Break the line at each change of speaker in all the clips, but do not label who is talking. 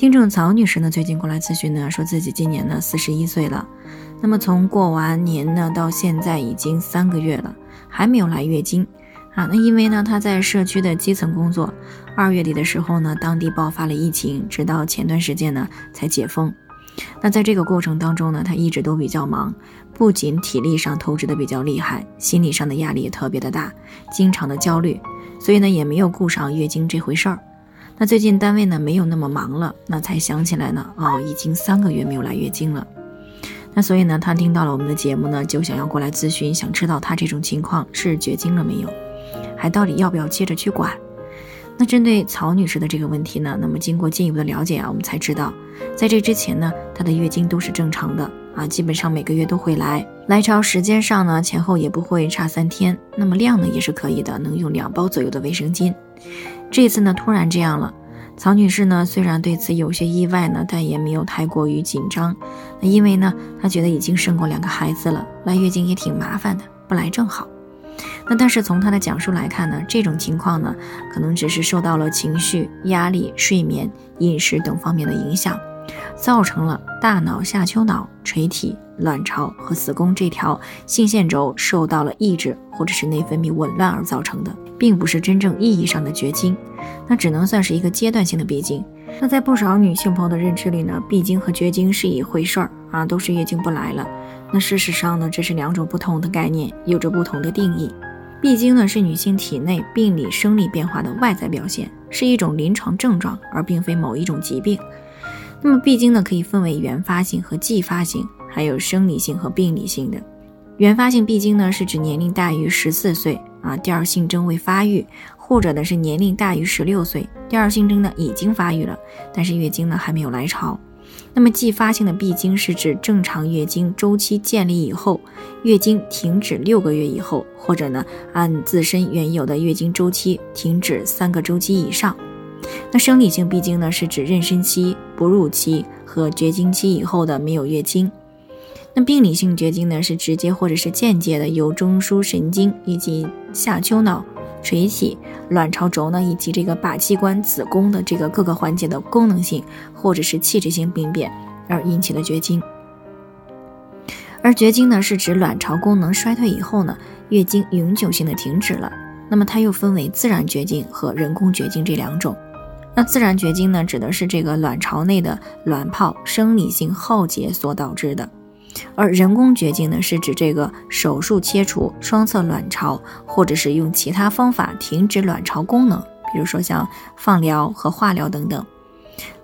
听众曹女士呢，最近过来咨询呢，说自己今年呢四十一岁了，那么从过完年呢到现在已经三个月了，还没有来月经啊。那因为呢她在社区的基层工作，二月底的时候呢，当地爆发了疫情，直到前段时间呢才解封。那在这个过程当中呢，她一直都比较忙，不仅体力上透支的比较厉害，心理上的压力也特别的大，经常的焦虑，所以呢也没有顾上月经这回事儿。那最近单位呢没有那么忙了，那才想起来呢，哦，已经三个月没有来月经了。那所以呢，他听到了我们的节目呢，就想要过来咨询，想知道他这种情况是绝经了没有，还到底要不要接着去管？那针对曹女士的这个问题呢，那么经过进一步的了解啊，我们才知道，在这之前呢，她的月经都是正常的啊，基本上每个月都会来，来潮时间上呢前后也不会差三天，那么量呢也是可以的，能用两包左右的卫生巾。这次呢，突然这样了，曹女士呢虽然对此有些意外呢，但也没有太过于紧张。那因为呢，她觉得已经生过两个孩子了，来月经也挺麻烦的，不来正好。那但是从她的讲述来看呢，这种情况呢，可能只是受到了情绪、压力、睡眠、饮食等方面的影响。造成了大脑下丘脑、垂体、卵巢和子宫这条性腺轴受到了抑制，或者是内分泌紊乱而造成的，并不是真正意义上的绝经，那只能算是一个阶段性的闭经。那在不少女性朋友的认知里呢，闭经和绝经是一回事儿啊，都是月经不来了。那事实上呢，这是两种不同的概念，有着不同的定义。闭经呢是女性体内病理生理变化的外在表现，是一种临床症状，而并非某一种疾病。那么闭经呢，可以分为原发性和继发性，还有生理性和病理性的。原发性闭经呢，是指年龄大于十四岁啊，第二性征未发育，或者呢是年龄大于十六岁，第二性征呢已经发育了，但是月经呢还没有来潮。那么继发性的闭经是指正常月经周期建立以后，月经停止六个月以后，或者呢按自身原有的月经周期停止三个周期以上。那生理性闭经呢，是指妊娠期、哺乳期和绝经期以后的没有月经。那病理性绝经呢，是直接或者是间接的由中枢神经以及下丘脑、垂体、卵巢轴呢，以及这个靶器官、子宫的这个各个环节的功能性或者是器质性病变而引起的绝经。而绝经呢，是指卵巢功能衰退以后呢，月经永久性的停止了。那么它又分为自然绝经和人工绝经这两种。那自然绝经呢，指的是这个卵巢内的卵泡生理性耗竭所导致的；而人工绝经呢，是指这个手术切除双侧卵巢，或者是用其他方法停止卵巢功能，比如说像放疗和化疗等等。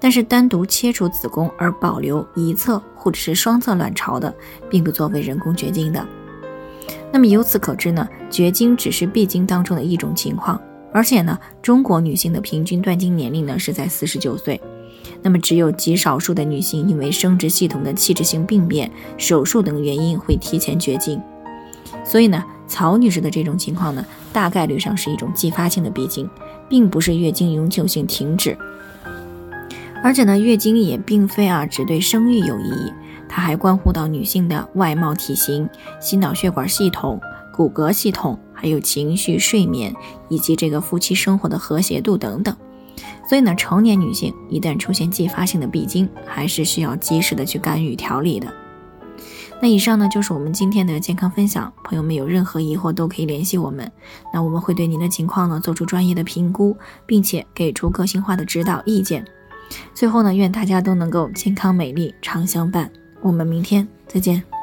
但是单独切除子宫而保留一侧或者是双侧卵巢的，并不作为人工绝经的。那么由此可知呢，绝经只是闭经当中的一种情况。而且呢，中国女性的平均断经年龄呢是在四十九岁，那么只有极少数的女性因为生殖系统的器质性病变、手术等原因会提前绝经。所以呢，曹女士的这种情况呢，大概率上是一种继发性的闭经，并不是月经永久性停止。而且呢，月经也并非啊只对生育有意义，它还关乎到女性的外貌、体型、心脑血管系统、骨骼系统。还有情绪、睡眠以及这个夫妻生活的和谐度等等，所以呢，成年女性一旦出现继发性的闭经，还是需要及时的去干预调理的。那以上呢就是我们今天的健康分享，朋友们有任何疑惑都可以联系我们，那我们会对您的情况呢做出专业的评估，并且给出个性化的指导意见。最后呢，愿大家都能够健康美丽常相伴。我们明天再见。